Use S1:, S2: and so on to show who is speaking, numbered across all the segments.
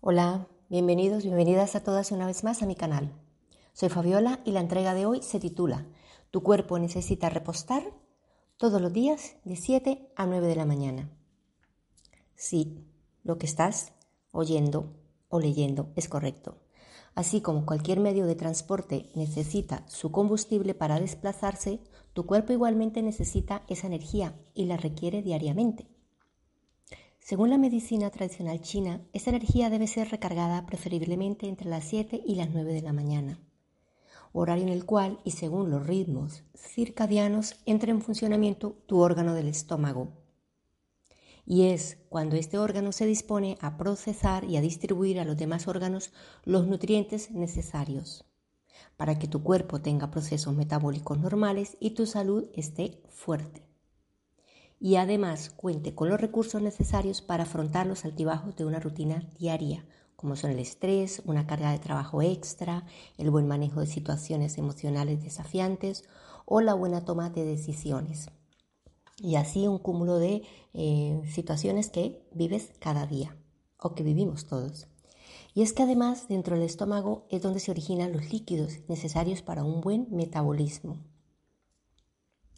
S1: Hola, bienvenidos, bienvenidas a todas una vez más a mi canal. Soy Fabiola y la entrega de hoy se titula Tu cuerpo necesita repostar todos los días de 7 a 9 de la mañana. Sí, lo que estás oyendo o leyendo es correcto. Así como cualquier medio de transporte necesita su combustible para desplazarse, tu cuerpo igualmente necesita esa energía y la requiere diariamente. Según la medicina tradicional china, esa energía debe ser recargada preferiblemente entre las 7 y las 9 de la mañana, horario en el cual, y según los ritmos circadianos, entra en funcionamiento tu órgano del estómago. Y es cuando este órgano se dispone a procesar y a distribuir a los demás órganos los nutrientes necesarios para que tu cuerpo tenga procesos metabólicos normales y tu salud esté fuerte y además cuente con los recursos necesarios para afrontar los altibajos de una rutina diaria, como son el estrés, una carga de trabajo extra, el buen manejo de situaciones emocionales desafiantes o la buena toma de decisiones. Y así un cúmulo de eh, situaciones que vives cada día o que vivimos todos. Y es que además dentro del estómago es donde se originan los líquidos necesarios para un buen metabolismo.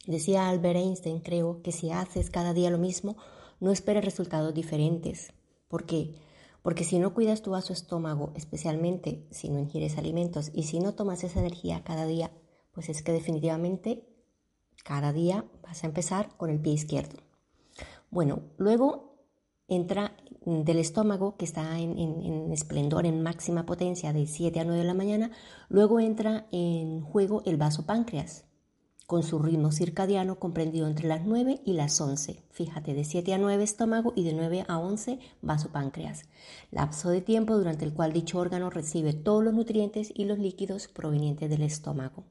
S1: Decía Albert Einstein, creo, que si haces cada día lo mismo, no esperes resultados diferentes. ¿Por qué? Porque si no cuidas tu vaso estómago, especialmente si no ingieres alimentos y si no tomas esa energía cada día, pues es que definitivamente cada día vas a empezar con el pie izquierdo. Bueno, luego entra del estómago, que está en, en, esplendor, en máxima potencia de 7 a 9 de la mañana, luego entra en juego el vaso páncreas, con su ritmo circadiano comprendido entre las 9 y las 11. Fíjate, de 7 a 9 estómago y de 9 a 11 vasopáncreas. Lapso de tiempo durante el cual dicho órgano recibe todos los nutrientes y los líquidos provenientes del estómago.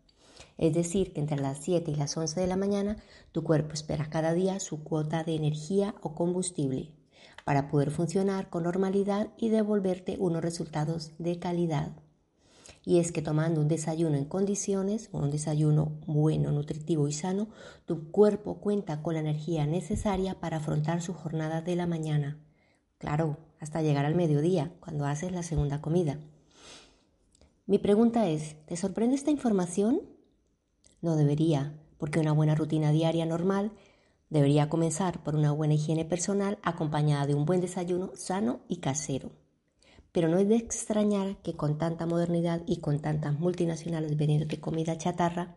S1: Es decir, que entre las 7 y las 11 de la mañana tu cuerpo espera cada día su cuota de energía o combustible para poder funcionar con normalidad y devolverte unos resultados de calidad y es que tomando un desayuno en condiciones, un desayuno bueno, nutritivo y sano, tu cuerpo cuenta con la energía necesaria para afrontar su jornada de la mañana. Claro, hasta llegar al mediodía, cuando haces la segunda comida. Mi pregunta es, ¿te sorprende esta información? No debería, porque una buena rutina diaria normal debería comenzar por una buena higiene personal acompañada de un buen desayuno sano y casero. Pero no es de extrañar que con tanta modernidad y con tantas multinacionales vendiendo de comida chatarra,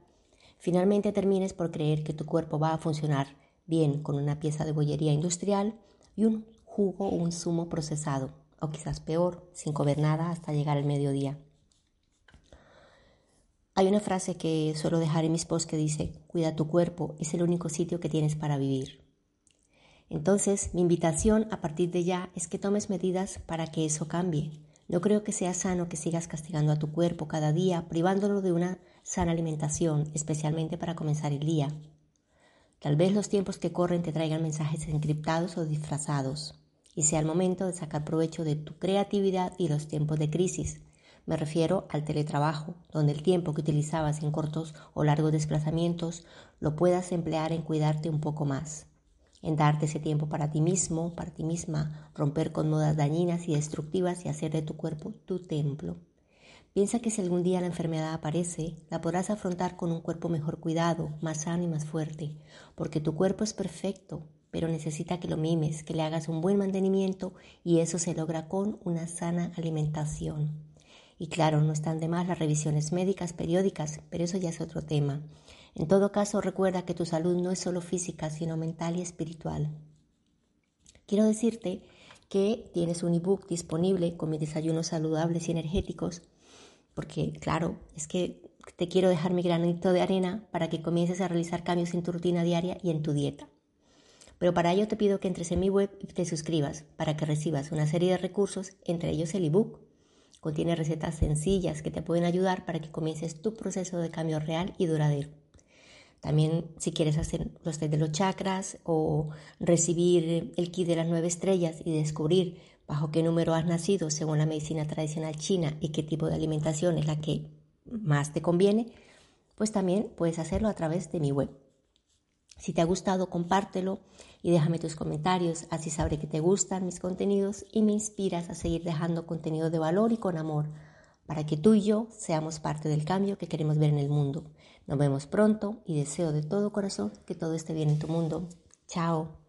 S1: finalmente termines por creer que tu cuerpo va a funcionar bien con una pieza de bollería industrial y un jugo o un zumo procesado, o quizás peor, sin comer nada hasta llegar al mediodía. Hay una frase que suelo dejar en mis posts que dice, cuida tu cuerpo, es el único sitio que tienes para vivir. Entonces, mi invitación a partir de ya es que tomes medidas para que eso cambie. No creo que sea sano que sigas castigando a tu cuerpo cada día, privándolo de una sana alimentación, especialmente para comenzar el día. Tal vez los tiempos que corren te traigan mensajes encriptados o disfrazados, y sea el momento de sacar provecho de tu creatividad y los tiempos de crisis. Me refiero al teletrabajo, donde el tiempo que utilizabas en cortos o largos desplazamientos lo puedas emplear en cuidarte un poco más en darte ese tiempo para ti mismo, para ti misma, romper con modas dañinas y destructivas y hacer de tu cuerpo tu templo. Piensa que si algún día la enfermedad aparece, la podrás afrontar con un cuerpo mejor cuidado, más sano y más fuerte, porque tu cuerpo es perfecto, pero necesita que lo mimes, que le hagas un buen mantenimiento y eso se logra con una sana alimentación. Y claro, no están de más las revisiones médicas periódicas, pero eso ya es otro tema. En todo caso, recuerda que tu salud no es solo física, sino mental y espiritual. Quiero decirte que tienes un ebook disponible con mis desayunos saludables y energéticos, porque claro, es que te quiero dejar mi granito de arena para que comiences a realizar cambios en tu rutina diaria y en tu dieta. Pero para ello te pido que entres en mi web y te suscribas para que recibas una serie de recursos, entre ellos el ebook. Contiene recetas sencillas que te pueden ayudar para que comiences tu proceso de cambio real y duradero. También si quieres hacer los test de los chakras o recibir el kit de las nueve estrellas y descubrir bajo qué número has nacido según la medicina tradicional china y qué tipo de alimentación es la que más te conviene, pues también puedes hacerlo a través de mi web. Si te ha gustado, compártelo y déjame tus comentarios, así sabré que te gustan mis contenidos y me inspiras a seguir dejando contenido de valor y con amor para que tú y yo seamos parte del cambio que queremos ver en el mundo. Nos vemos pronto y deseo de todo corazón que todo esté bien en tu mundo. Chao.